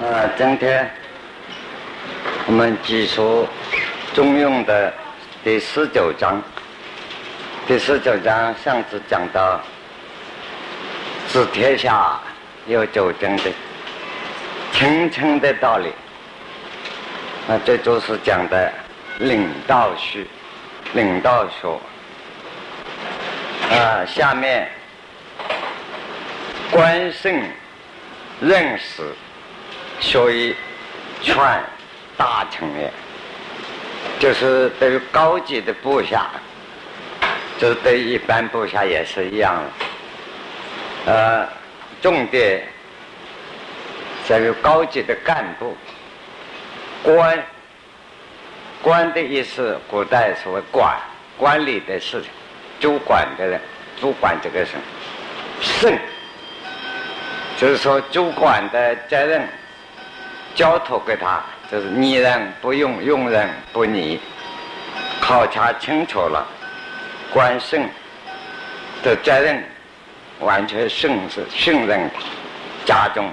啊，今天我们继续《中庸》的第十九章。第十九章上次讲到“治天下有九经”的清称的道理。那这就是讲的领导学、领导学。啊，下面观胜认识。所以，劝大臣也，就是对于高级的部下，就是对一般部下也是一样的。呃，重点在于高级的干部，官，官的意思，古代所谓管，管理的事情，主管的人，主管这个事，圣，就是说主管的责任。交托给他，就是拟人不用，用人不拟，考察清楚了，关胜的责任完全信是信任他，家中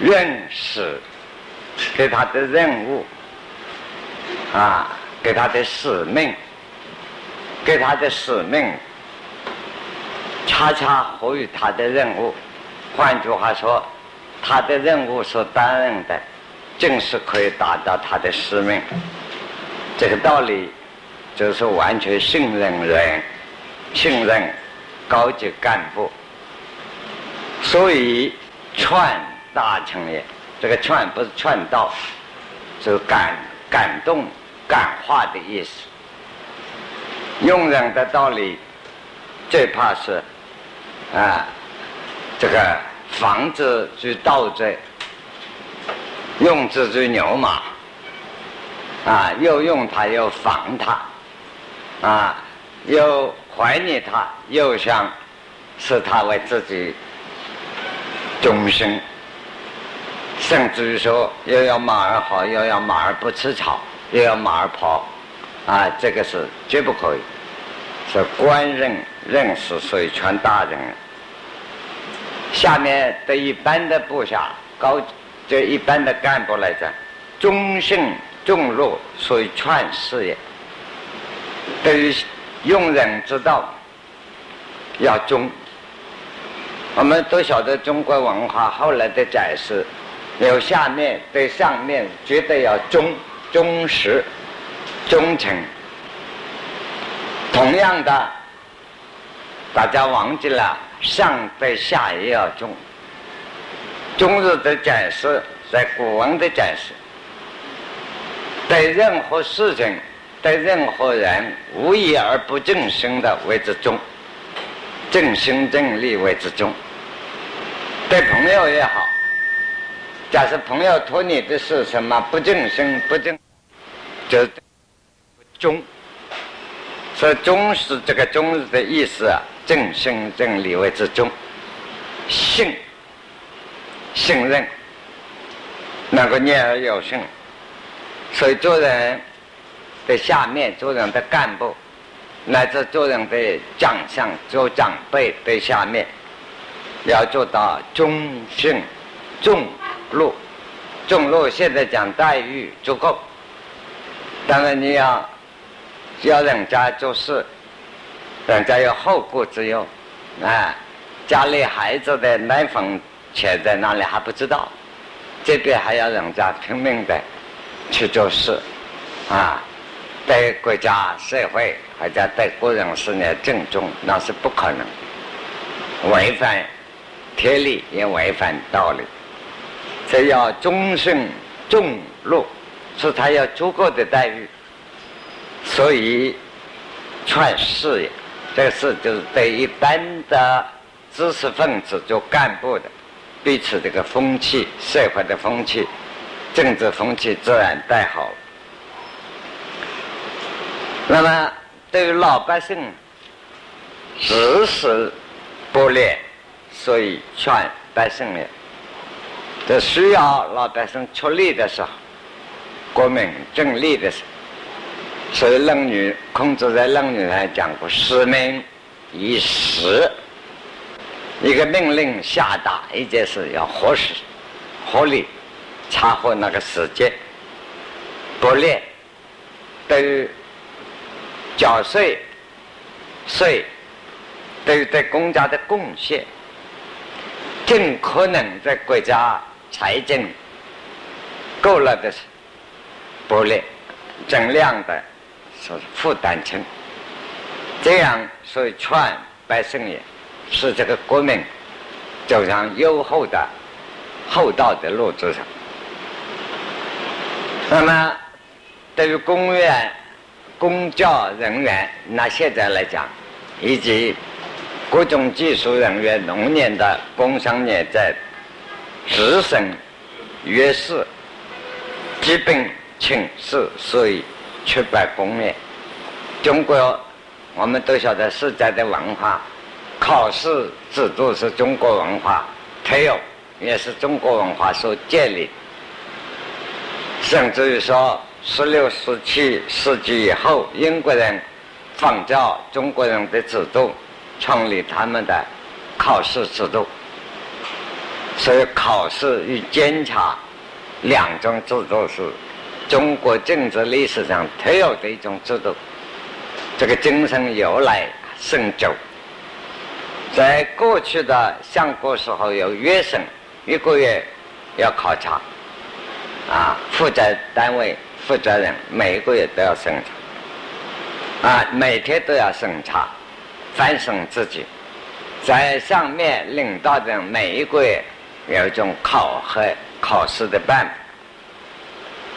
认识给他的任务啊，给他的使命，给他的使命，恰恰合于他的任务。换句话说。他的任务所担任的，正是可以达到他的使命。这个道理，就是完全信任人，信任高级干部。所以劝大臣也，这个劝不是劝道，是感感动、感化的意思。用人的道理，最怕是啊，这个。防之之盗贼，用之之牛马，啊，又用它又防它，啊，又怀念他，又想使他为自己终身，甚至于说又要马儿好，又要马儿不吃草，又要马儿跑，啊，这个是绝不可以，是官人认识，所以全大人。下面对一般的部下高，这一般的干部来讲，忠信重禄，所以劝事业。对于用人之道，要忠。我们都晓得中国文化后来的展示，有下面对上面绝对要忠、忠实、忠诚。同样的，大家忘记了。上对下也要忠，中日的展示，在古文的展示，对任何事情、对任何人，无义而不正心的为之忠，正心正力为之忠。对朋友也好，假设朋友托你的是什么不正心不正，就忠。所以忠是这个忠的意思啊。正心正理为之中，信信任，能够念而有信，所以做人的下面，做人的干部，乃至做人的长相、做长辈的下面，要做到忠信重禄，重禄现在讲待遇足够，当然你要要人家做事。人家有后顾之忧，啊，家里孩子的奶粉钱在哪里还不知道，这边还要人家拼命的去做事，啊，对国家社会或者对个人事业正重，那是不可能，违反天理也违反道理，这要忠信重禄，是他要足够的待遇，所以劝事业。这个事就是对一般的知识分子做干部的，彼此这个风气、社会的风气、政治风气自然带好。那么对于老百姓，时时不劣，所以劝百姓呢，这需要老百姓出力的时候，国民正力的时候。所以《论语》，孔子在《论语》上讲过：“使命以时。”一个命令下达一件事要合适、合理、查获那个时间，不列都缴税，税都对公家的贡献，尽可能在国家财政够了的不列，尽量的是负担轻，这样所以劝百姓也，使这个国民走上优厚的厚道的路子上。那么，对于公务员、公教人员，那现在来讲，以及各种技术人员、农业的、工商业在自省、约事、基本请示，所以出版公业。中国，我们都晓得世界的文化，考试制度是中国文化特有，也是中国文化所建立。甚至于说，十六、十七世纪以后，英国人仿照中国人的制度，创立他们的考试制度。所以，考试与监察两种制度是中国政治历史上特有的一种制度。这个精神由来甚久。在过去的相国时候，有月审，一个月要考察。啊，负责单位负责人每个月都要审查，啊，每天都要审查，反省自己。在上面领导的每一个月有一种考核考试的办法。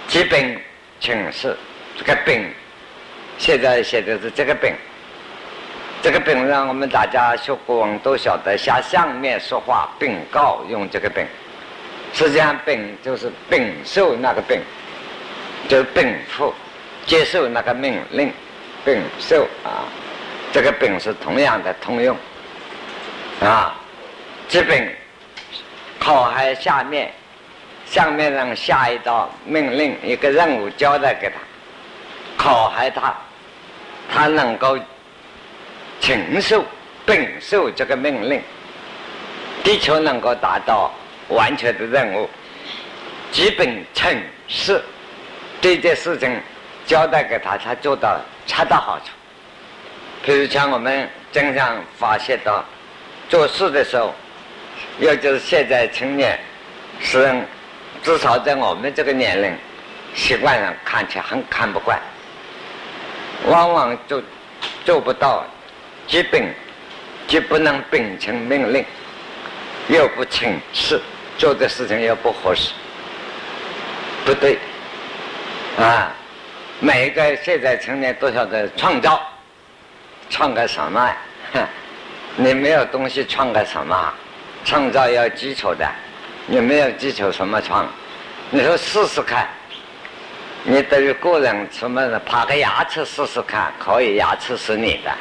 基本请示这个本，现在写的是这个本。这个本让我们大家学古文都晓得，向上面说话禀告用这个本。实际上，禀就是禀受那个禀，就是禀赋，接受那个命令，禀受啊，这个禀是同样的通用啊。这本口还下面，下面让下一道命令，一个任务交代给他，考核他，他能够承受本受这个命令，的确能够达到。完全的任务，基本成是这件事情交代给他，他做到恰到好处。比如像我们经常发现到做事的时候，尤其是现在青年，使人至少在我们这个年龄习惯上看起来很看不惯，往往就做不到基本，既不能秉承命令，又不请示。做的事情又不合适，不对，啊！每一个现在青年都晓得创造，创个什么？你没有东西创个什么？创造要基础的，你没有基础什么创？你说试试看，你等于个人什么爬个牙齿试试看，可以，牙齿是你的，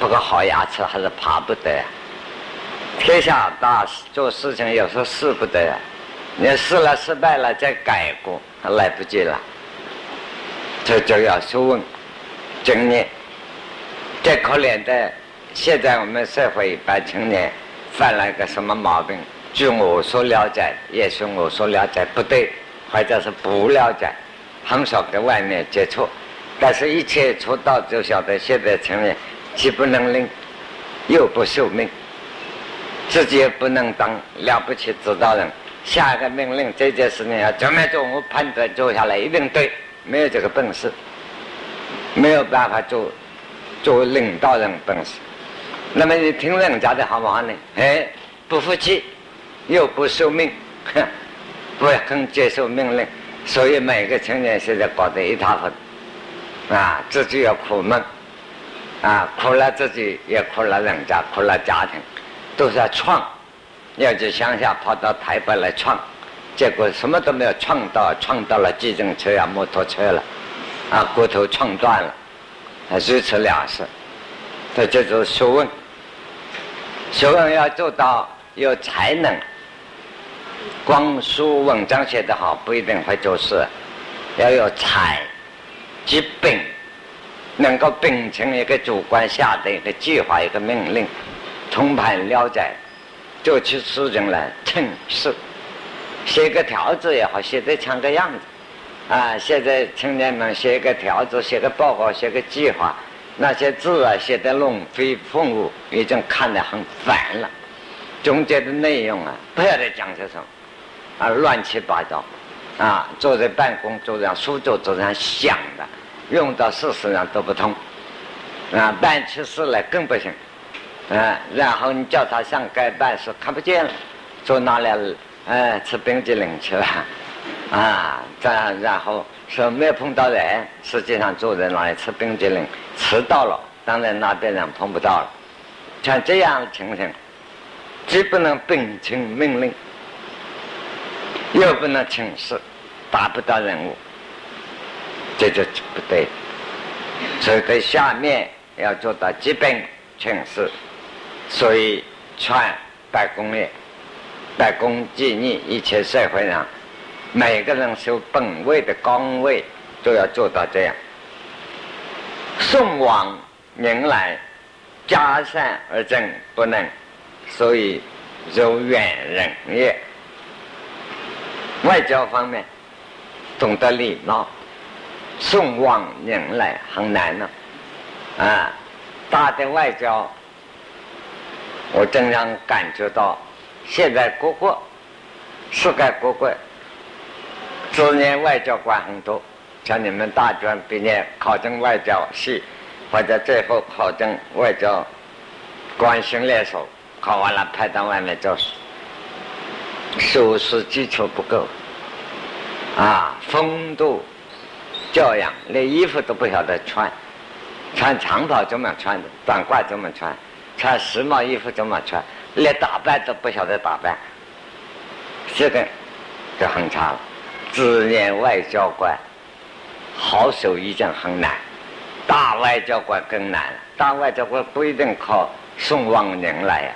不过好牙齿还是爬不得。天下大事做事情有时候试不得，你试了失败了再改过，来不及了。这就要学问、经验。最可怜的，现在我们社会一般青年犯了一个什么毛病？据我所了解，也许我所了解不对，或者是不了解，很少跟外面接触。但是一切出道就晓得，现在成年既不能领，又不受命。自己也不能当了不起指导人，下一个命令这件事情要怎么做，我判断做下来一定对，没有这个本事，没有办法做做领导人本事。那么你听人家的好不好呢？哎，不服气，又不受命，哼 不肯接受命令，所以每个青年现在搞得一塌糊涂啊，自己要苦闷，啊，苦了自己，也苦了人家，苦了家庭。都是要创，要去乡下跑到台北来创，结果什么都没有创到，创到了机动车呀、摩托车了，啊，骨头创断了，啊，如此了事。这就是学问，学问要做到有才能，光书文章写得好不一定会做事，要有才，基本能够秉承一个主观下的一个计划、一个命令。通盘了解，做起事情来称是，写个条子也好，写得像个样子。啊，现在青年们写个条子，写个报告，写个计划，那些字啊写得龙飞凤舞，已经看得很烦了。中间的内容啊，不晓得讲些什么，啊，乱七八糟，啊，坐在办公桌上、书桌桌上想的，用到事实上都不通，啊，办起事来更不行，啊，然后你叫他上街办事，看不见了，坐那里，哎，吃冰激凌去了，啊，再然后说没有碰到人，实际上坐在那里吃冰激凌，迟到了，当然那边人碰不到了，像这样的情形。既不能秉承命令，又不能请示，达不到任务，这就不对。所以在下面要做到基本请示，所以传百公业、百公纪念，一切社会上每个人守本位的岗位都要做到这样。送往迎来，加善而正不能。所以，柔远人也。外交方面，懂得礼貌，送往迎来很难呢。啊，大的外交，我经常感觉到，现在各国，世界各国，职业外交官很多，像你们大专毕业考证外交系，或者最后考证外交官训练所。考完了，派到外面做事，修饰基础不够，啊，风度教养，连衣服都不晓得穿，穿长袍怎么穿的，短褂怎么穿，穿时髦衣服怎么穿，连打扮都不晓得打扮，这个就很差了。职业外交官好手已经很难，大外交官更难。大外交官不一定靠送往人来呀。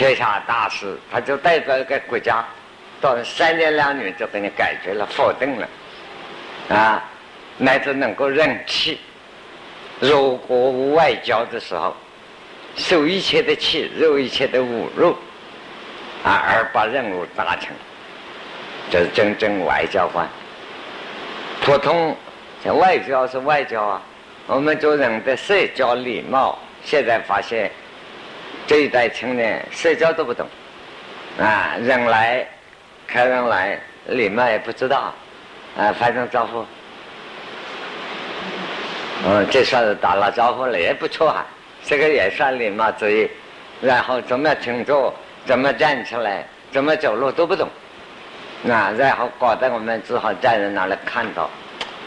天下大事，他就代表一个国家，到三年两年就给你解决了、否定了，啊，乃至能够任气。如果无外交的时候，受一切的气，受一切的侮辱，啊，而把任务达成，这是真正外交官。普通像外交是外交啊，我们做人的社交礼貌，现在发现。这一代青年社交都不懂，啊，人来，客人来，礼貌也不知道，啊，发声招呼，嗯，这算是打了招呼了，也不错啊，这个也算礼貌之一。然后怎么请坐，怎么站起来，怎么走路都不懂，啊，然后搞得我们只好站在那里看到，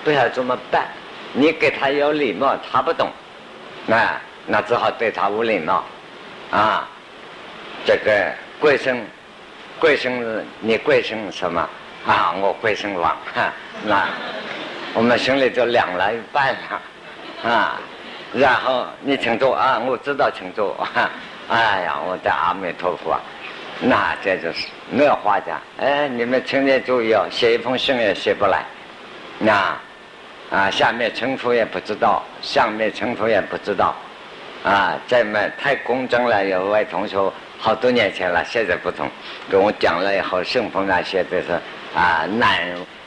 不晓得怎么办。你给他有礼貌，他不懂，啊，那只好对他无礼貌。啊，这个贵姓？贵姓？你贵姓什么？啊，我贵姓王。那我们心里就凉了一半了。啊，然后你请坐啊，我知道请坐。哎呀，我的阿弥陀佛，那这就是没有话讲。哎，你们青年注意哦，写一封信也写不来。那啊，下面称呼也不知道，上面称呼也不知道。啊，这么太公正了！有位同学好多年前了，现在不同，跟我讲了以后，信封上写的是啊，南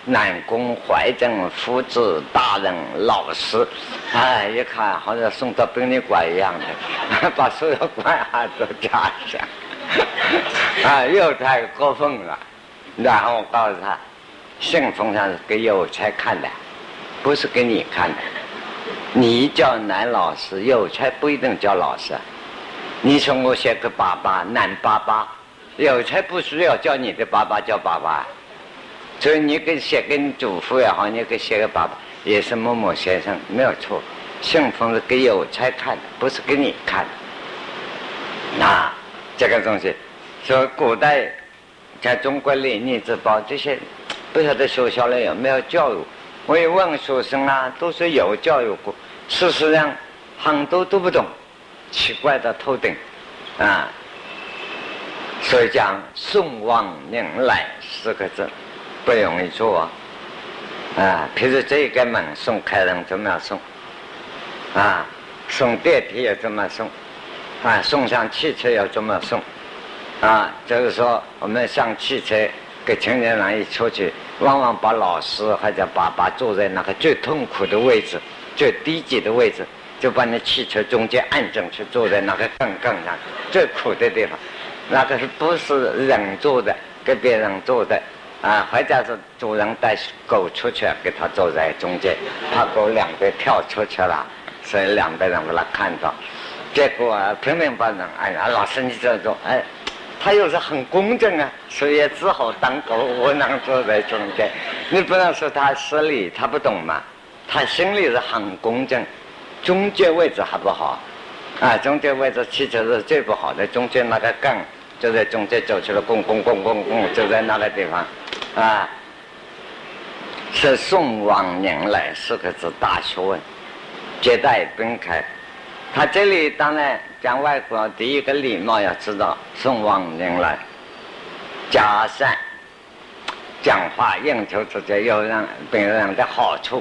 南宫怀正夫子大人老师，哎，一看好像送到殡仪馆一样的，把所有关系都加上，啊，又太过分了。然后我告诉他，信封上是给邮差看的，不是给你看的。你叫男老师，有才不一定叫老师。你说我写个爸爸，男爸爸，有才不需要叫你的爸爸叫爸爸。所以你给写给你祖父也好，你给写个爸爸，也是某某先生，没有错。信封是给有才看的，不是给你看的。那这个东西，说古代在中国礼仪之宝这些，不晓得学校里有没有教育。我也问学生啊，都说有教育过。事实上，很多都不懂，奇怪的头顶，啊，所以讲送往迎来四个字不容易做啊。啊，譬如这个门送客人怎么样送？啊，送电梯也怎么送？啊，送上汽车要怎么送？啊，就是说我们上汽车给青年人一出去，往往把老师或者爸爸坐在那个最痛苦的位置、最低级的位置，就把你汽车中间按正去，坐在那个杠杠上，最苦的地方。那个是不是人坐的？给别人坐的啊？或者是主人带狗出去，给他坐在中间，怕狗两边跳出去了，所以两边人把他看到。结果拼命把人，哎呀，老师你这种，哎。他又是很公正啊，所以只好当狗窝囊坐在中间。你不能说他失礼，他不懂嘛。他心里是很公正，中间位置还不好，啊，中间位置汽车是最不好的，中间那个杠就在中间走出来，咣咣咣咣咣，就在那个地方，啊，是送往迎来四个字大学问，接待宾客。他这里当然。讲外国第一个礼貌要知道送往迎来，加善，讲话应酬之间要让别人的好处，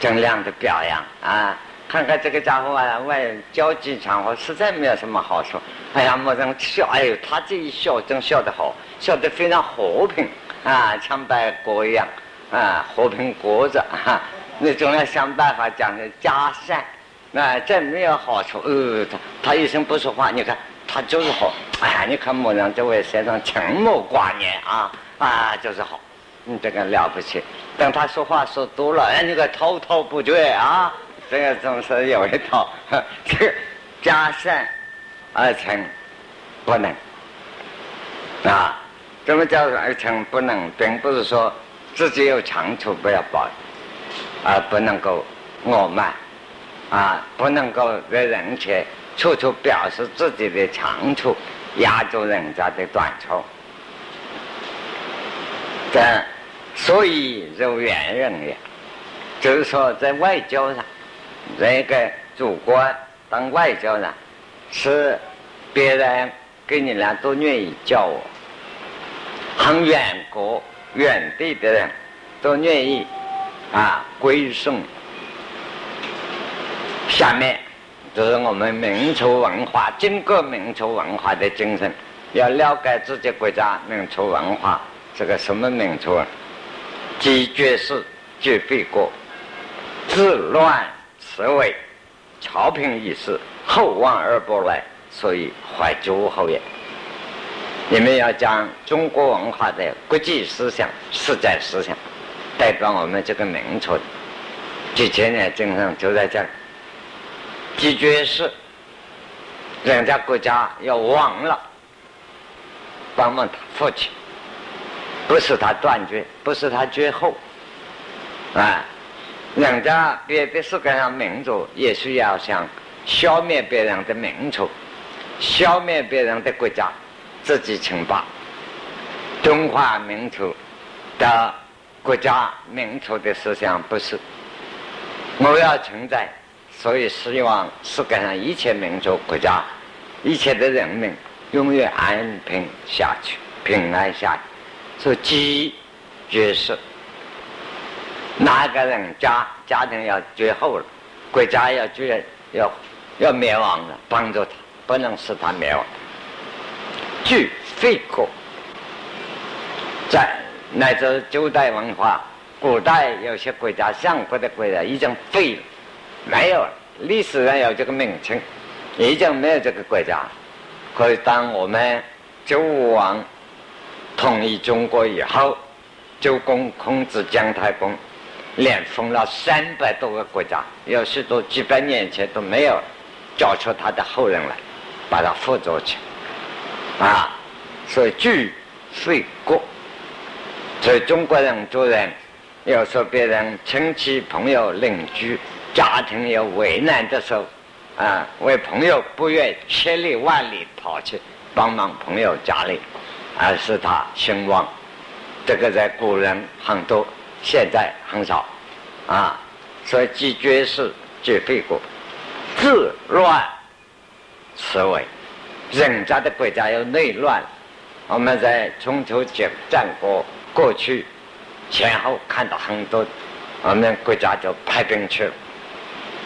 尽量的表扬啊！看看这个家伙啊，外交际场合实在没有什么好处。哎呀，没人笑，哎呦，他这一笑真笑得好，笑得非常和平啊，像白鸽一样啊，和平鸽子哈。你总要想办法讲的加善。那这没有好处，呃，他他一声不说话，你看他就是好。哎呀，你看某人这位先生沉默寡言啊，啊，就是好，你这个了不起。等他说话说多了，哎，你个滔滔不绝啊，这个总是有一套。这个加善而成不能啊，怎么叫而成不能？并不是说自己有长处不要保，而不能够傲慢。啊，不能够在人前处处表示自己的长处，压住人家的短处。这所以如远人也，就是说在外交上，这个祖国当外交上，是别人跟你俩都愿意叫我，很远国远地的人都愿意啊归顺。下面就是我们民族文化，经过民族文化的精神，要了解自己国家民族文化，这个什么民族？既绝世，绝必国，自乱此为朝廷已逝，厚望而不来，所以怀旧后也。你们要讲中国文化的国际思想、世界思想，代表我们这个民族几千年精神就在这儿。即绝世，人家国家要亡了，帮帮他父亲，不是他断绝，不是他绝后，啊，人家别的世界上民族也需要想消灭别人的民族，消灭别人的国家，自己称霸。中华民族的国家民族的思想不是，我要存在。所以希望世界上一切民族国家、一切的人民永远安平下去、平安下去。所以积绝世，哪个人家家庭要绝后了，国家要绝要要灭亡了，帮助他，不能使他灭亡。具废国，在乃至旧代文化，古代有些国家、相国的国家已经废了。没有历史上有这个名称，已经没有这个国家。可以当我们周武王统一中国以后，周公、孔子、姜太公连封了三百多个国家，有许多几百年前都没有，找出他的后人来，把他辅佐起，啊，所以聚废国。所以中国人做人，要说别人亲戚、朋友、邻居。家庭有为难的时候，啊，为朋友不愿千里万里跑去帮忙朋友家里，而使他兴旺。这个在古人很多，现在很少，啊，所以既绝世，绝废国，自乱此为。人家的国家有内乱，我们在春秋战战国过去前后看到很多，我们国家就派兵去了。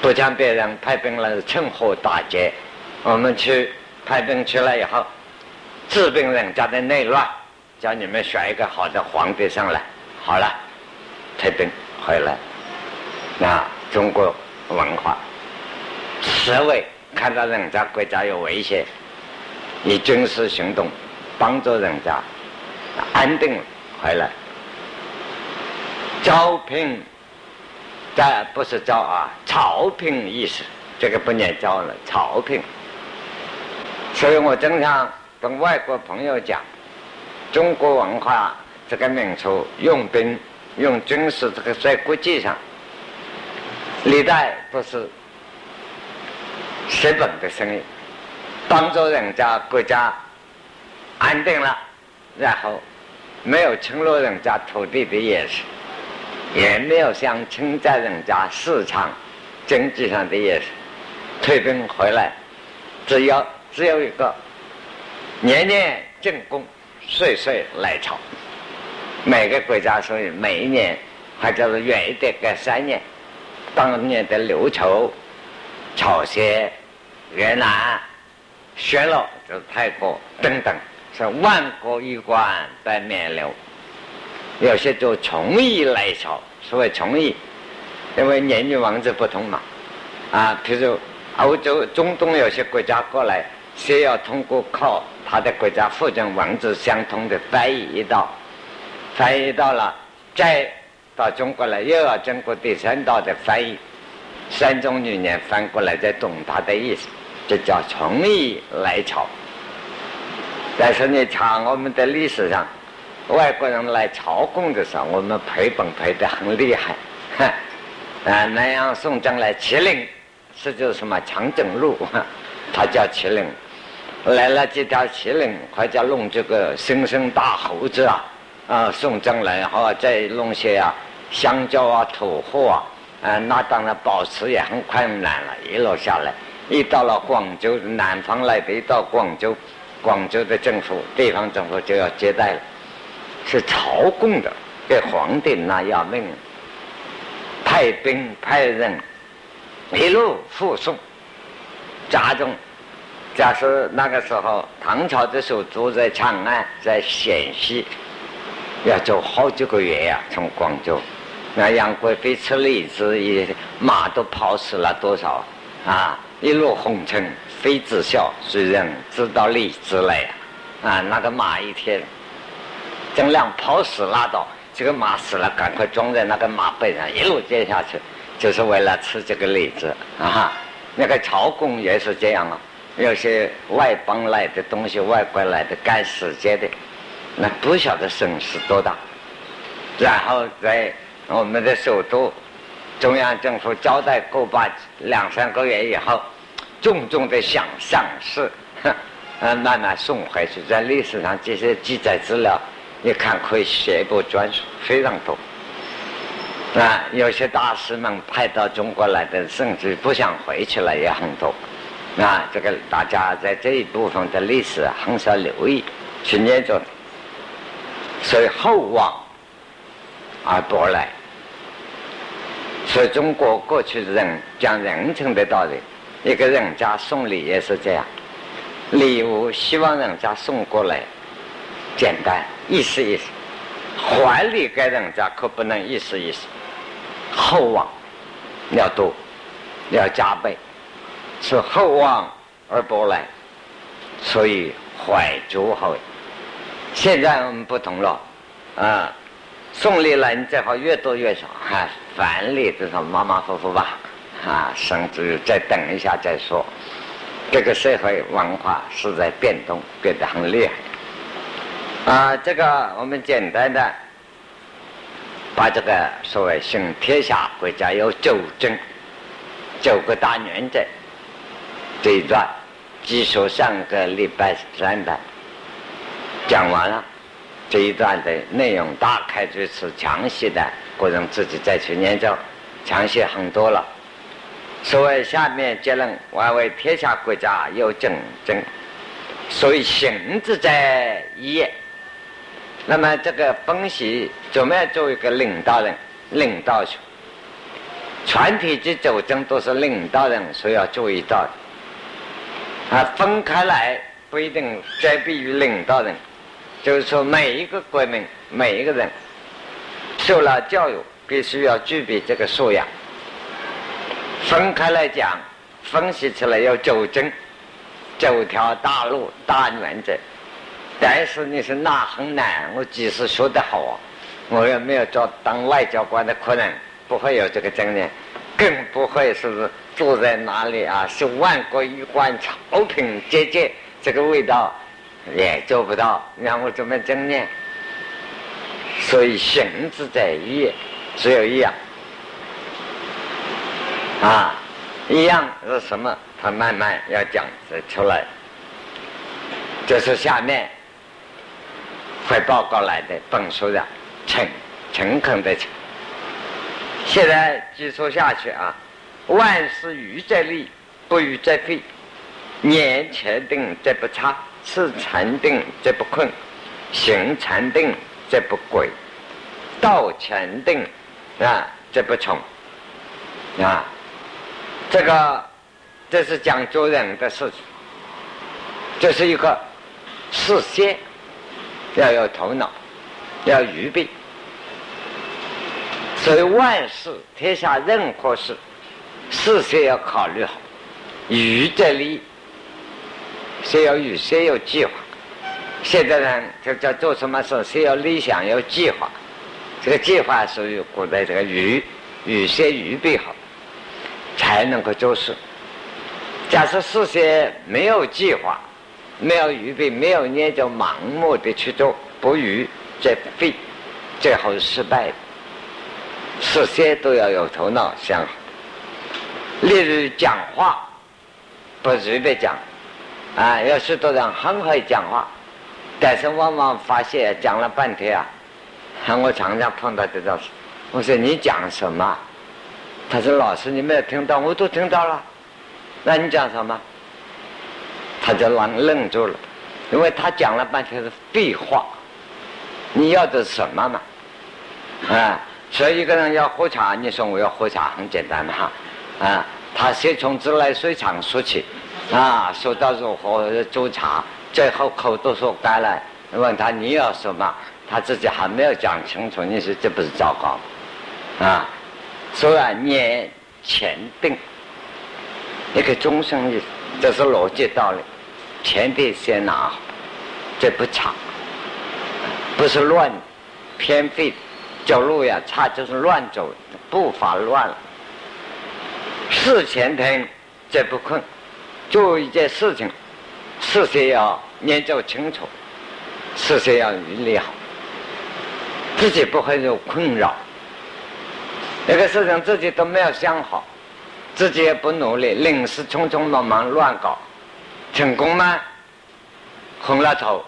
不讲别人派兵来趁火打劫，我们去派兵去了以后，治病人家的内乱，叫你们选一个好的皇帝上来，好了，退兵回来。那中国文化，侍卫看到人家国家有危险，以军事行动帮助人家安定回来。招聘，但不是招啊，朝聘意思，这个不念招了，朝聘。所以我经常跟外国朋友讲，中国文化这个民族用兵、用军事，这个在国际上，历代都是实本的生意，帮助人家国家安定了，然后没有侵入人家土地的意思，也没有想侵占人家市场经济上的意思，退兵回来，只要。只有一个，年年进贡，岁岁来朝。每个国家所以每一年，还叫做远一点隔三年。当年的琉球、朝鲜、越南、暹罗就是泰国等等，是万国衣冠在面流。有些就从义来朝，所谓从义，因为年龄王子不同嘛。啊，譬如欧洲、中东有些国家过来。先要通过靠他的国家附近文字相通的翻译一道，翻译到了，再到中国来，又要经过第三道的翻译，三种语言翻过来再懂他的意思，这叫从义来朝。但是你查我们的历史上，外国人来朝贡的时候，我们赔本赔得很厉害，啊，南阳宋江来麒麟，是叫什么强整路，他叫麒麟。来了几条麒麟，或者弄这个生生大猴子啊，啊送将来，然后再弄些啊香蕉啊、土货啊，啊那当然保持也很困难了。一路下来，一到了广州，南方来的，一到广州，广州的政府、地方政府就要接待了，是朝贡的，给皇帝那要命，派兵派人一路护送，家中。假设那个时候唐朝的时候住在长安，在陕西，要走好几个月呀。从广州，那杨贵妃吃荔枝，一马都跑死了多少啊！一路红尘妃子笑，谁人知道荔枝来呀？啊，那个马一天尽量跑死拉倒，这个马死了，赶快装在那个马背上，一路接下去，就是为了吃这个荔枝啊！那个朝贡也是这样啊。有些外邦来的东西，外国来的赶时间的，那不晓得损失多大。然后在我们的首都，中央政府交代过把两三个月以后，重重的想上市，嗯，慢慢送回去。在历史上这些记载资料，一看可以写一部专书，非常多。啊，有些大师们派到中国来的，甚至不想回去了也很多。啊，这个大家在这一部分的历史很少留意，去念着，所以厚望而薄来。所以中国过去人讲人情的道理，一个人家送礼也是这样，礼物希望人家送过来，简单意思意思，还礼给人家可不能意思意思，厚望要多，要加倍。是厚望而不来，所以怀诸侯。现在我们不同了，啊，送礼了，你最好越多越少，哈，返礼至少马马虎虎吧，啊，甚至再等一下再说。这个社会文化是在变动，变得很厉害。啊，这个我们简单的把这个所谓“行天下国家有九正”九个大原则。这一段，据说上个礼拜三的讲完了，这一段的内容大概就是详细的，个人自己再去研究，详细很多了。所谓下面结论：外为天下国家有竞争，所以行之在一。那么这个分析怎么样做一个领导人？领导，全体之斗争都是领导人所要注意到的。啊，分开来不一定遮蔽于领导人，就是说每一个国民每一个人受了教育，必须要具备这个素养。分开来讲，分析起来要走正，走条大路大原则。但是你是那很难，我即使说得好，我也没有做当外交官的可能，不会有这个经验，更不会是坐在哪里啊，是万国衣冠、朝廷节节，这个味道也做不到，让我怎么经验？所以行之在意，只有一样。啊，一样是什么？他慢慢要讲出来。这是下面会报告来的本书的诚诚恳的诚。现在继续下去啊，万事愚则立，不愚则废。年前定则不差，事禅定则不困，行禅定则不轨，道禅定啊则不从啊。这个，这是讲做人的事情，这是一个事先要有头脑，要预备。所以万事天下任何事，事先要考虑好，预则立，先要预先有计划。现在呢，就叫做什么事，先要理想，有计划。这个计划属于古代这个预，预先预备好。才能够做事。假设事先没有计划、没有预备、没有念就盲目的去做，不预则废，最后失败的。事先都要有头脑想好。例如讲话，不随便讲，啊，有许多人很会讲话，但是往往发现讲了半天啊，我常常碰到这种事。我说你讲什么？他说：“老师，你没有听到，我都听到了。那你讲什么？”他就愣愣住了，因为他讲了半天是废话。你要的是什么嘛？啊，所以一个人要喝茶，你说我要喝茶，很简单的哈。啊，他先从自来水厂说起，啊，说到如何做茶，最后口都说干了。问他你要什么，他自己还没有讲清楚，你说这不是糟糕？啊？所以啊，念前定，一个终生意，这是逻辑道理。前定先拿好，这不差，不是乱偏废，走路呀差就是乱走，步伐乱了。事前听这不困，做一件事情，事先要研究清楚，事先要预理好，自己不会有困扰。那个事情自己都没有想好，自己也不努力，临时匆匆忙忙乱搞，成功吗？红了头，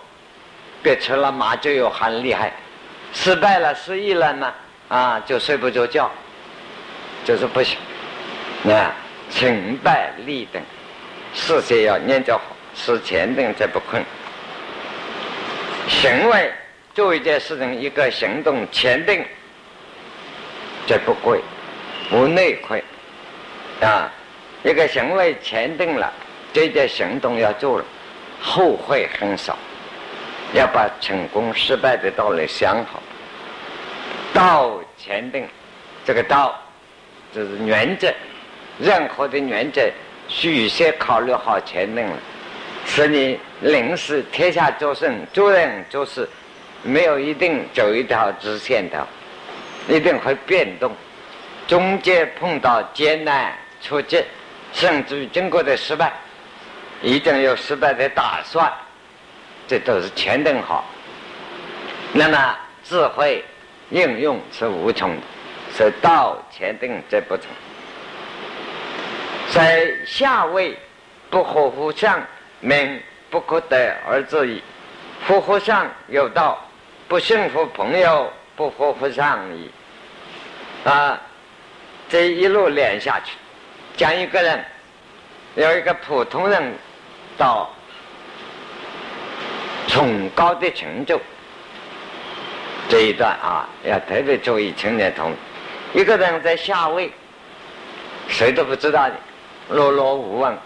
别吃了麻酒又很厉害，失败了失忆了呢，啊，就睡不着觉，就是不行。啊，成败利等，事先要念着好，事前定则不困。行为做一件事情，一个行动前定。这不贵，无内亏，啊！一个行为前定了，这件行动要做了，后悔很少。要把成功失败的道理想好。道前定，这个道就是原则，任何的原则需先考虑好前定了，使你临时天下做事做人做事，没有一定走一条直线的。一定会变动，中间碰到艰难挫折，甚至于经过的失败，一定有失败的打算，这都是前定好。那么智慧应用是无穷的，是道前定则不从。在下位不合乎上，名不可得而知矣。夫乎上有道，不信乎朋友，不合乎上矣。啊，这一路连下去，讲一个人，有一个普通人到崇高的成就，这一段啊，要特别注意青年同一个人在下位，谁都不知道的，碌碌无闻，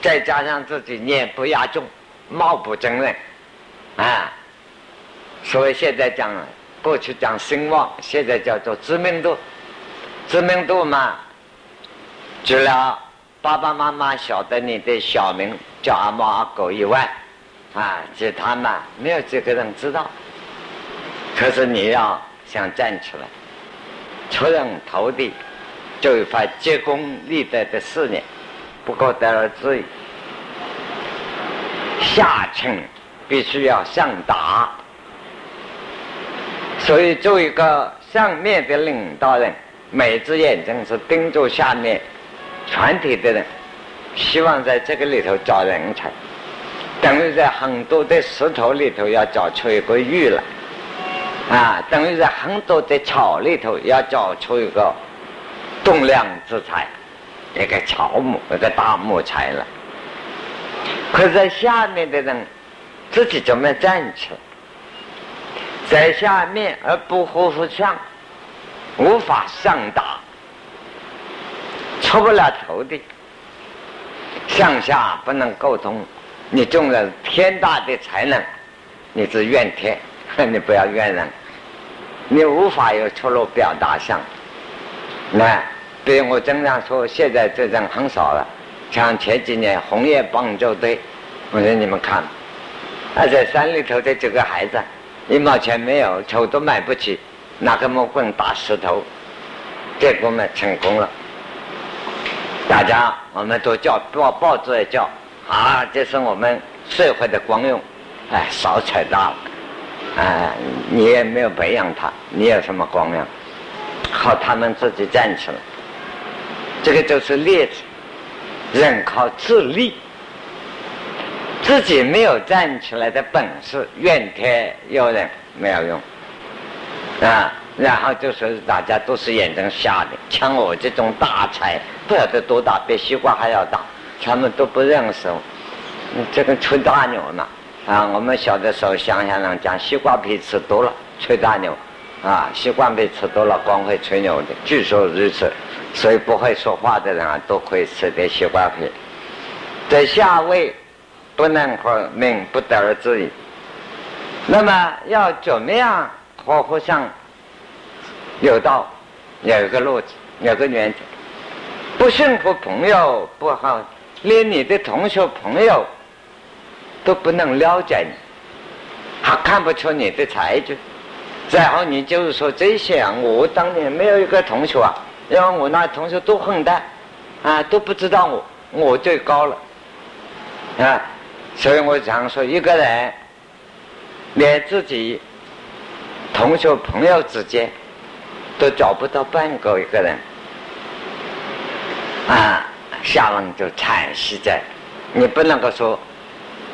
再加上自己念不压众，貌不惊人，啊，所以现在讲，过去讲声望，现在叫做知名度。知名度嘛，除了爸爸妈妈晓得你的小名叫阿猫阿狗以外，啊，其他嘛没有几个人知道。可是你要想站起来，出人头地，就一番结功立德的事业，不可得而知矣。下层必须要上达。所以，做一个上面的领导人，每只眼睛是盯着下面全体的人，希望在这个里头找人才，等于在很多的石头里头要找出一个玉来，啊，等于在很多的草里头要找出一个栋梁之材，一个乔木，一个大木材了。可在下面的人自己怎么站起来？在下面而不呼呼上，无法上达，出不了头的，上下不能沟通。你中了天大的才能，你是怨天，你不要怨人，你无法有出路表达上。那，比如我经常说，现在这种很少了，像前几年红叶棒球队，我说你们看，那在山里头的几个孩子。一毛钱没有，球都买不起，拿个木棍打石头，结果嘛成功了。大家我们都叫报报纸也叫啊，这是我们社会的光荣，哎，少扯大了，哎，你也没有培养他，你有什么光荣？靠他们自己站起来，这个就是例子。人靠自立。自己没有站起来的本事，怨天尤人没有用啊！然后就是大家都是眼睛瞎的，像我这种大才，不晓得多大，比西瓜还要大，他们都不认识我。这个吹大牛呢啊！我们小的时候乡下人讲，西瓜皮吃多了吹大牛啊，西瓜皮吃多了光会吹牛的，据说如此。所以不会说话的人啊，都可以吃点西瓜皮。在下位。不能和命不得而知矣。那么要怎么样和和尚有道？有一个路子，有个原则。不幸福朋友不好，连你的同学朋友都不能了解你，还看不出你的才智。然后你就是说这些啊，我当年没有一个同学啊，因为我那同学都混蛋啊，都不知道我，我最高了啊。所以我常说，一个人连自己同学朋友之间都找不到半个一个人，啊，下文就惨兮在。你不能够说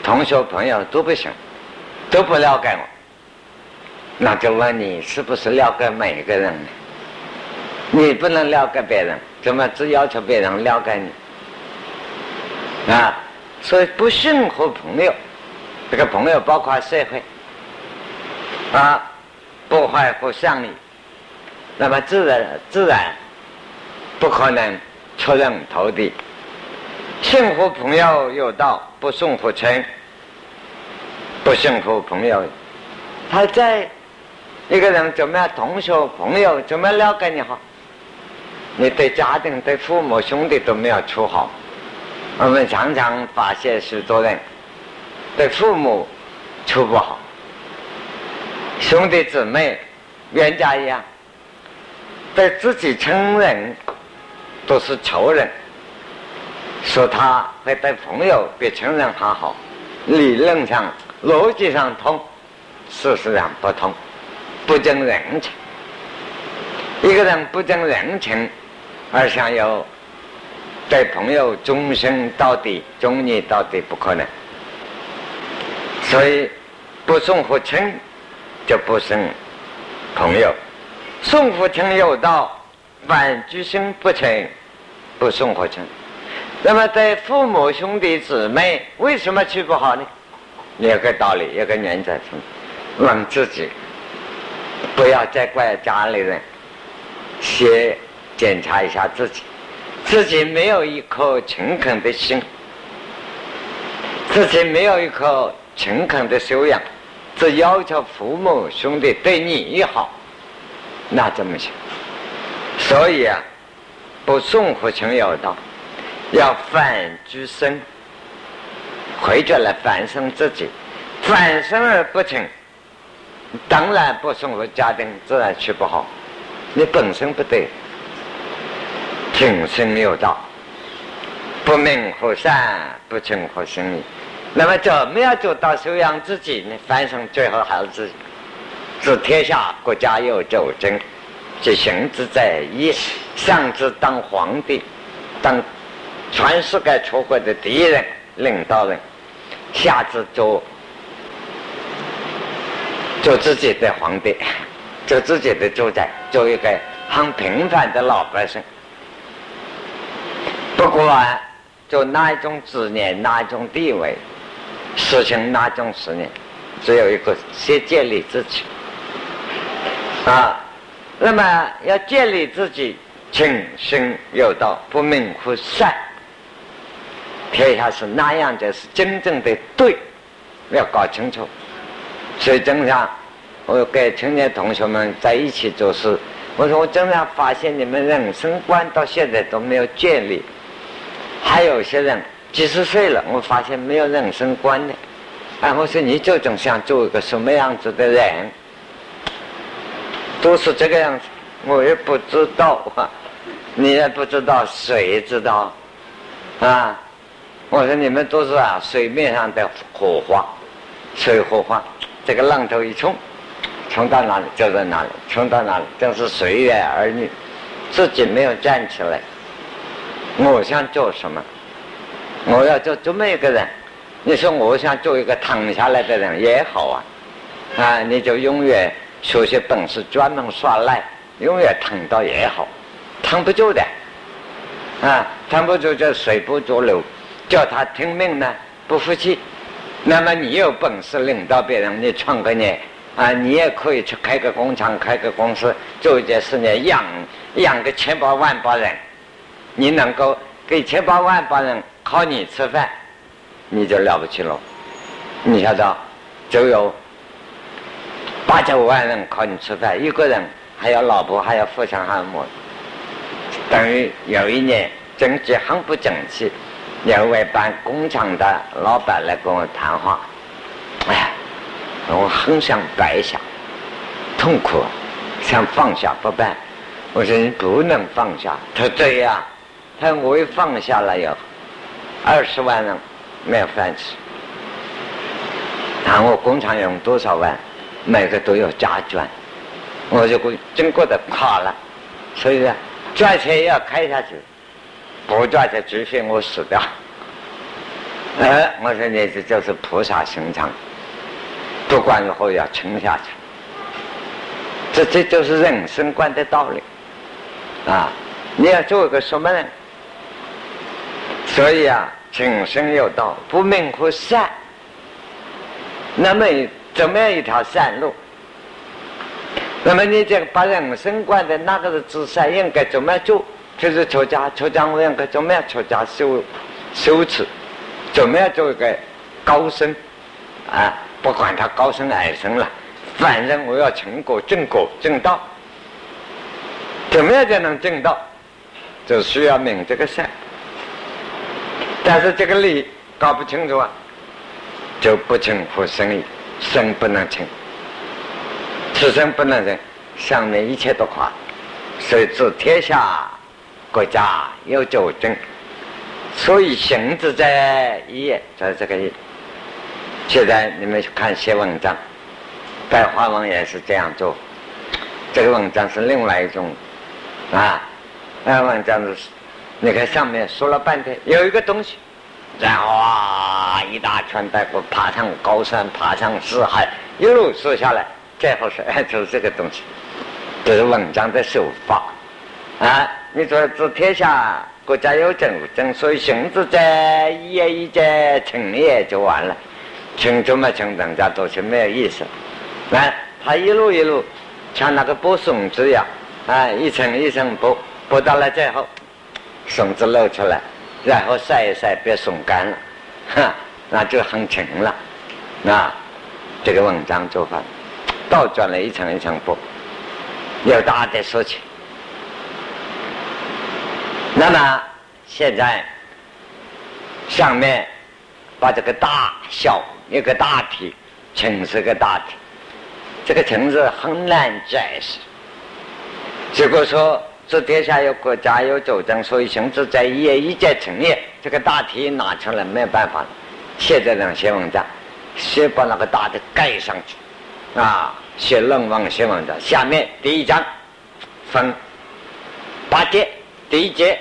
同学朋友都不行，都不了解我，那就问你是不是了解每一个人呢？你不能了解别人，怎么只要求别人了解你？啊？所以不幸和朋友，这个朋友包括社会啊，不坏和上理，那么自然自然不可能出人头地。幸福朋友有道，不送福成。不幸福朋友，他在一个人怎么样？同学朋友怎么了解你好？你对家庭、对父母、兄弟都没有处好。我们常常发现许多人对父母处不好，兄弟姊妹、冤家一样，对自己亲人都是仇人，说他会对朋友比亲人还好，理论上、逻辑上通，事实上不通，不讲人情。一个人不讲人情，而想要。对朋友终生到底、忠义到底不可能，所以不送福亲就不生朋友。送福亲有道，反居生不成，不送福亲。那么对父母兄弟姊妹，为什么去不好呢？有个道理，有个原则：问自己，不要再怪家里人，先检查一下自己。自己没有一颗诚恳的心，自己没有一颗诚恳的修养，只要求父母兄弟对你好，那怎么行？所以啊，不送福情有道，要反居身，回转来反省自己，反省而不成，当然不送福家庭自然去不好。你本身不对，挺身有道，不明和善，不成和生意。那么怎么样做到修养自己呢？反省最后还是自己。治天下国家有斗争，即行之在一。上至当皇帝，当全世界出国的第一人领导人；下至做做自己的皇帝，做自己的主宰，做一个很平凡的老百姓。不管做哪一种职业，哪一种地位。实行哪种事呢？只有一个，先建立自己啊。那么要建立自己，情深有道，不明乎善。天下是那样的？是真正的对，要搞清楚。所以经常我跟青年同学们在一起做事，我说我经常发现你们人生观到现在都没有建立，还有些人。几十岁了，我发现没有人生观的。哎，我说你究竟想做一个什么样子的人？都是这个样子，我也不知道啊，你也不知道，谁知道？啊，我说你们都是啊，水面上的火花，水火花，这个浪头一冲，冲到哪里就在哪里，冲到哪里都是随缘而已，自己没有站起来。我想做什么？我要做这么一个人，你说我想做一个躺下来的人也好啊，啊，你就永远学些本事，专门耍赖，永远躺到也好，躺不住的，啊，躺不住就随波逐流，叫他听命呢不服气，那么你有本事领导别人，你创个业啊，你也可以去开个工厂，开个公司，做一件事业，养养个千八万把人，你能够给千八万把人。靠你吃饭，你就了不起了。你晓得，就有八九万人靠你吃饭，一个人还有老婆，还要富强还么？等于有一年经济很不景气，有位办工厂的老板来跟我谈话，哎，我很想摆下，痛苦，想放下不办。我说你不能放下。他说对呀，他说我一放下了以后。二十万人没有饭吃，然后工厂用多少万，每个都要加赚，我就过真过的垮了，所以啊，赚钱也要开下去，不赚钱除非我死掉。哎，我说你这就是菩萨心肠，不管如何要撑下去，这这就是人生观的道理啊！你要做一个什么人？所以啊，情深有道，不明乎善。那么怎么样一条善路？那么你这个把人生观的那个是自善，应该怎么做？就是出家，出家我应该怎么样出家修修持？怎么样做一个高僧？啊，不管他高僧矮僧了，反正我要成果正果正道。怎么样才能正道？就需要明这个善。但是这个理搞不清楚啊，就不成乎生意，生不能成，此生不能成，上面一切都垮。所以治天下，国家有九正，所以行之在一，在这个一。现在你们看写文章，白话文也是这样做，这个文章是另外一种啊，那文章是。你看上面说了半天，有一个东西，然后啊，一大圈带过，爬上高山，爬上四海，一路说下来，最后是哎，就是这个东西，这是文章的手法啊。你说治天下，国家有政，正所以行之在一也一在成也就完了，成就嘛成，人家都是没有意思。来，他一路一路像那个剥笋子一样，啊，一层一层剥，剥到了最后。绳子露出来，然后晒一晒，别松干了，哈，那就很沉了。那这个文章做法，倒转了一层一层布，由大的说起。那么现在上面把这个大小一个大体，城是个大体，这个城市很难解释。结果说这天下有国家有斗争，所以形势在也一再成业。这个大题拿出来没有办法，写这样写文章，先把那个大的盖上去，啊，写论文写文章。下面第一章分八节。第一节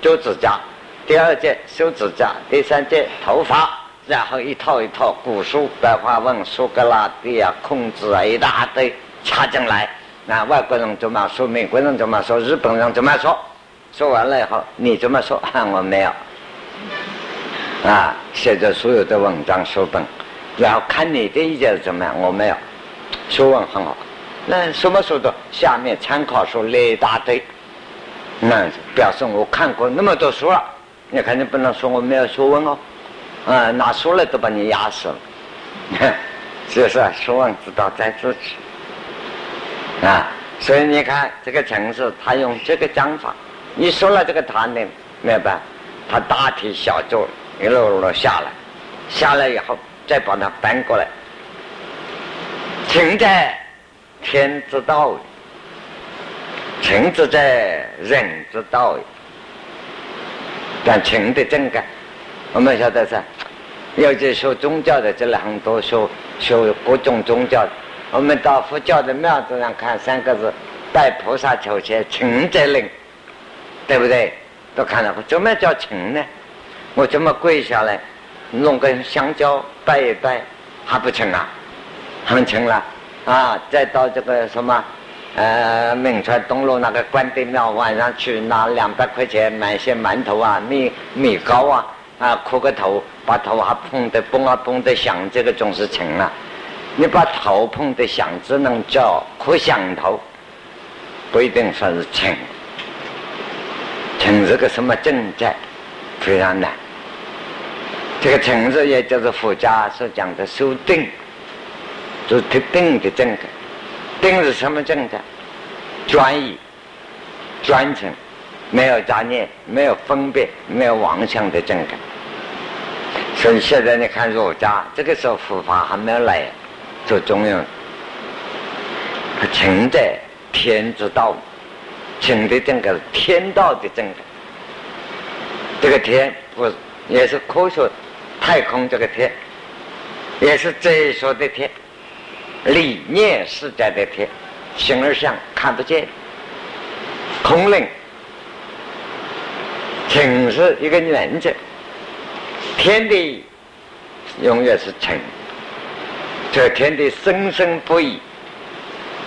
做指甲，第二节修指甲，第三节头发，然后一套一套古书、白话文、苏格拉底啊、孔子啊一大堆插进来。那外国人怎么说？美国人怎么说？日本人怎么说？说完了以后，你怎么说？我没有。啊，写着所有的文章书本，然后看你的意见怎么样？我没有。书文很好，那什么书都下面参考书列一大堆。那表示我看过那么多书了，你肯定不能说我没有学问哦，啊，拿书来都把你压死了，就是学问之道在自己，啊，所以你看这个城市，他用这个讲法，你说了这个谈的，没有办，他大题小做，一路路下来，下来以后再把它翻过来，情在天之道。情之在人之道，但情的正感，我们晓得是，尤其学宗教的，这里很多学学各种宗教的。我们到佛教的庙子上看三个字，拜菩萨求签，请在灵，对不对？都看到怎么叫情呢？我怎么跪下来，弄根香蕉拜一拜，还不成啊？很成了啊！再到这个什么？呃，明川东路那个关帝庙，晚上去拿两百块钱买些馒头啊、米米糕啊，啊磕个头，把头还碰得嘣啊嘣的响，这个总是成了。你把头碰得响，只能叫磕响头，不一定说是成。成是个什么正在，非常难。这个成字也就是佛家所讲的修定，就是特定的正感。定是什么正的？专一、专诚，没有杂念，没有分别，没有妄想的正感。所以现在你看儒家，这个时候佛法还没有来，做中庸，情在天之道，情的正感是天道的正感。这个天不也是科学太空这个天，也是哲学的天。理念世界的天，形而上看不见，空灵，情是一个原则，天地永远是成，这天地生生不已，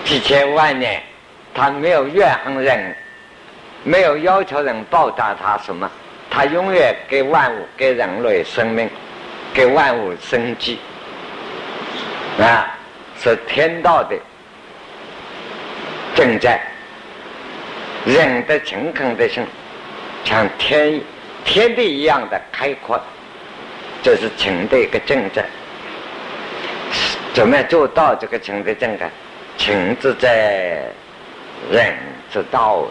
几千万年，他没有怨恨人，没有要求人报答他什么，他永远给万物、给人类生命、给万物生机，啊。是天道的正在，人的诚恳的心，像天天地一样的开阔，这是情的一个正在。怎么样做到这个情的正在？情之在人之道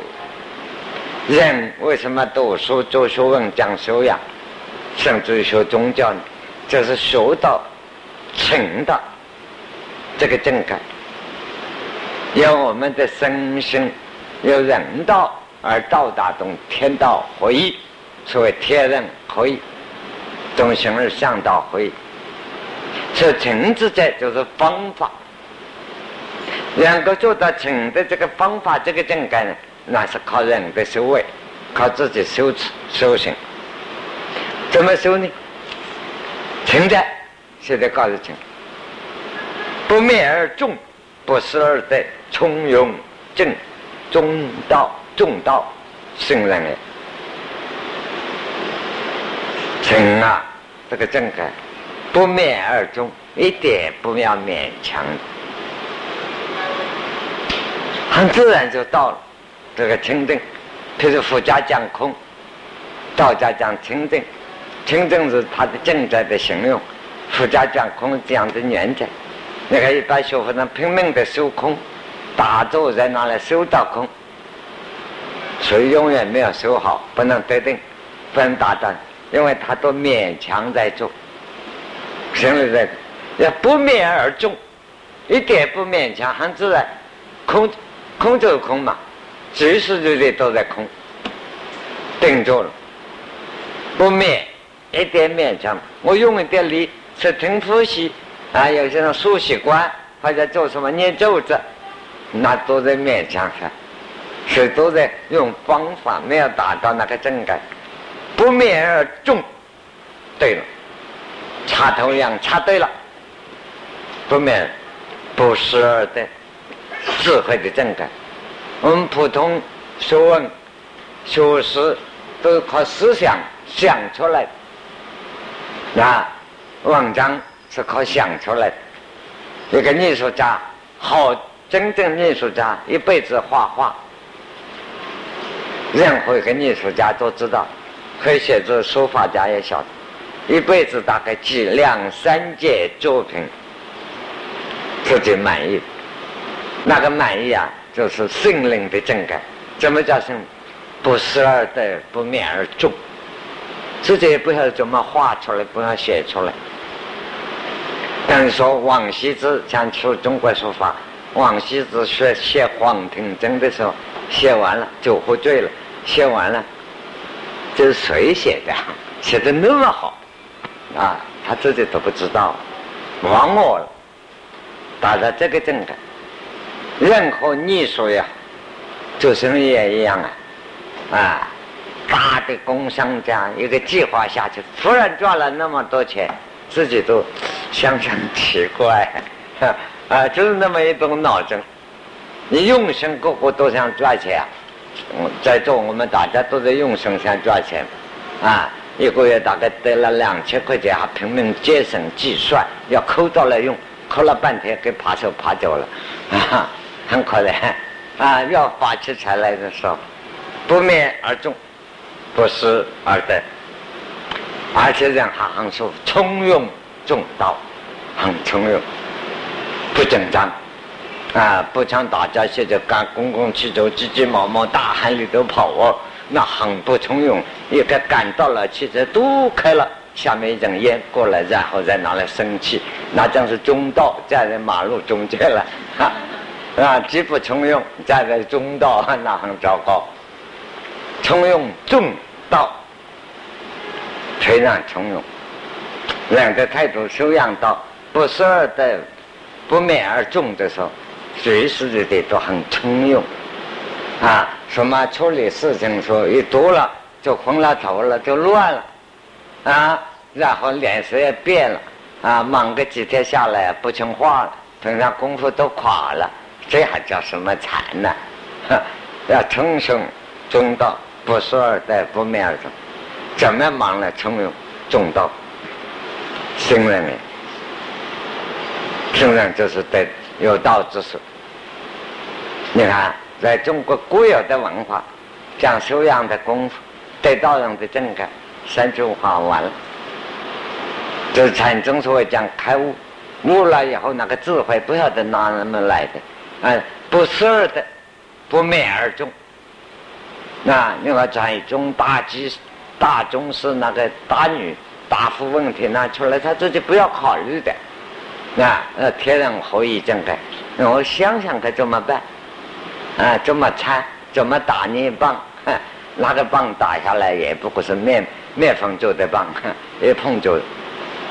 也。人为什么读书、做学问、讲修养，甚至于学宗教呢？就是学到情的。这个正感，由我们的身心由人道而到达同天道合一，所谓天人合一，中心而向道合一。是情之在就是方法，两个做到情的这个方法，这个正感呢，那是靠人的修为，靠自己修持修行。怎么修呢？情在，现在告诉情。不灭而众，不思而得，从容正中道，中道圣人也。请啊，这个正感不灭而终，一点不要勉强，很自然就到了这个清净。譬如佛家讲空，道家讲清净，清净是他的正在的形容，佛家讲空这样的原则。你看一般学佛人拼命的修空，打坐在那里修到空，所以永远没有修好，不能得定，不能打断，因为他都勉强在做，成了这个要不勉而中，一点不勉强，很自然，空空就是空嘛，随时随地都在空，定住了，不勉一点勉强，我用一点力是听呼吸。啊，有些人梳习惯或者做什么念咒子，那都在勉强上，是都在用方法，没有达到那个正感，不勉而中，对了，插头一样插对了，不免不失而得智慧的正感。我们普通学问、学识都是靠思想想出来的，那，文章。是靠想出来的。一个艺术家，好，真正艺术家一辈子画画。任何一个艺术家都知道，可以写作书法家也晓得，一辈子大概几两三件作品，自己满意。那个满意啊，就是心灵的正感。怎么叫心？不思而得，不勉而中。自己也不晓得怎么画出来，不要写出来。等于说，王羲之讲出中国书法，王羲之学写《黄庭真》的时候，写完了就喝醉了。写完了，这是谁写的？写的那么好，啊，他自己都不知道，忘我了。打着这个正感，任何艺术也好，做生意也一样啊，啊，大的工商家一个计划下去，突然赚了那么多钱。自己都相当奇怪，啊，就是那么一种脑筋。你用心，个个都想赚钱。在座我们大家都在用心想赚钱，啊，一个月大概得了两千块钱，还拼命节省计算，要抠到了用，抠了半天给扒手扒掉了，啊，很可怜。啊，要发起财来的时候，不勉而中，不思而得。而且人还很说从容重道，很从容，不紧张，啊，不像大家现在赶公共汽车急急忙忙大汗里头跑哦，那很不从容。一个赶到了，汽车都开了，下面一阵烟过来，然后再拿来生气，那将是中道，站在马路中间了，啊，极不从容，站在中道，那很糟糕。从容重道。非常从容，两个态度修养到不思而得、不勉而重的时候，随时随地都很从容。啊，什么处理事情时候一多了就昏了头了，就乱了，啊，然后脸色也变了，啊，忙个几天下来不听话了，平常功夫都垮了，这还叫什么禅呢？要从容中道，不说而得，不面而中。怎么忙呢？从容中道，信任呢？信任就是得有道之士。你看，在中国固有的文化，讲修养的功夫，得道人的正感，三句话完了。就是禅宗所谓讲开悟，悟了以后那个智慧不晓得哪那么来的，啊，不思而得，不勉而中。那另外禅宗大吉。大宗师那个大女大夫问题拿出来，他自己不要考虑的，啊，呃，天人合一正感，我想想该怎么办？啊，怎么参？怎么打你一棒？那个棒打下来也不过是面面粉做的棒，一碰就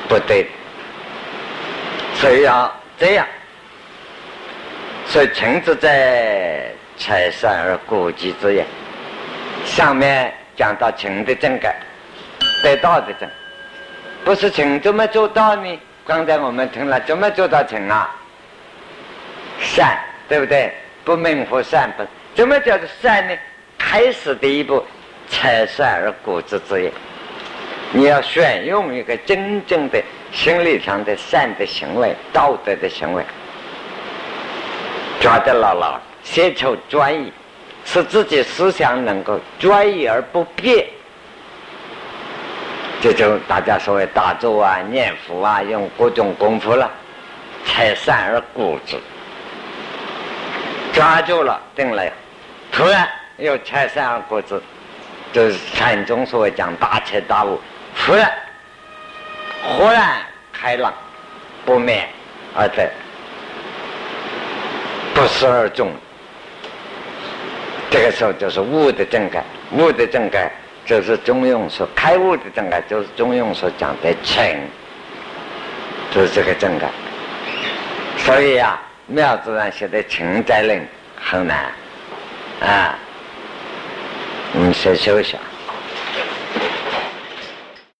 不对。所以要这样，所以情之在，财善而孤己之也。上面。讲到情的正改，得道的正，不是情怎么做到呢？刚才我们听了，怎么做到情啊？善，对不对？不明佛善本，怎么叫做善呢？开始的一步，才善而固之之也。你要选用一个真正的心理上的善的行为、道德的行为，抓得牢牢，先求专一。使自己思想能够专一而不变，这就大家所谓打坐啊、念佛啊，用各种功夫了，才善而固执，抓住了定了，突然。又才善而固执，就是禅宗所谓讲大彻大悟，突然。忽然开朗，不灭而得，不思而终。这个时候就是悟的正改，悟的正改就是中庸所开悟的正改，就是中庸所讲的情，就是这个正改。所以呀，庙子上写的情在论很难啊，你先休息。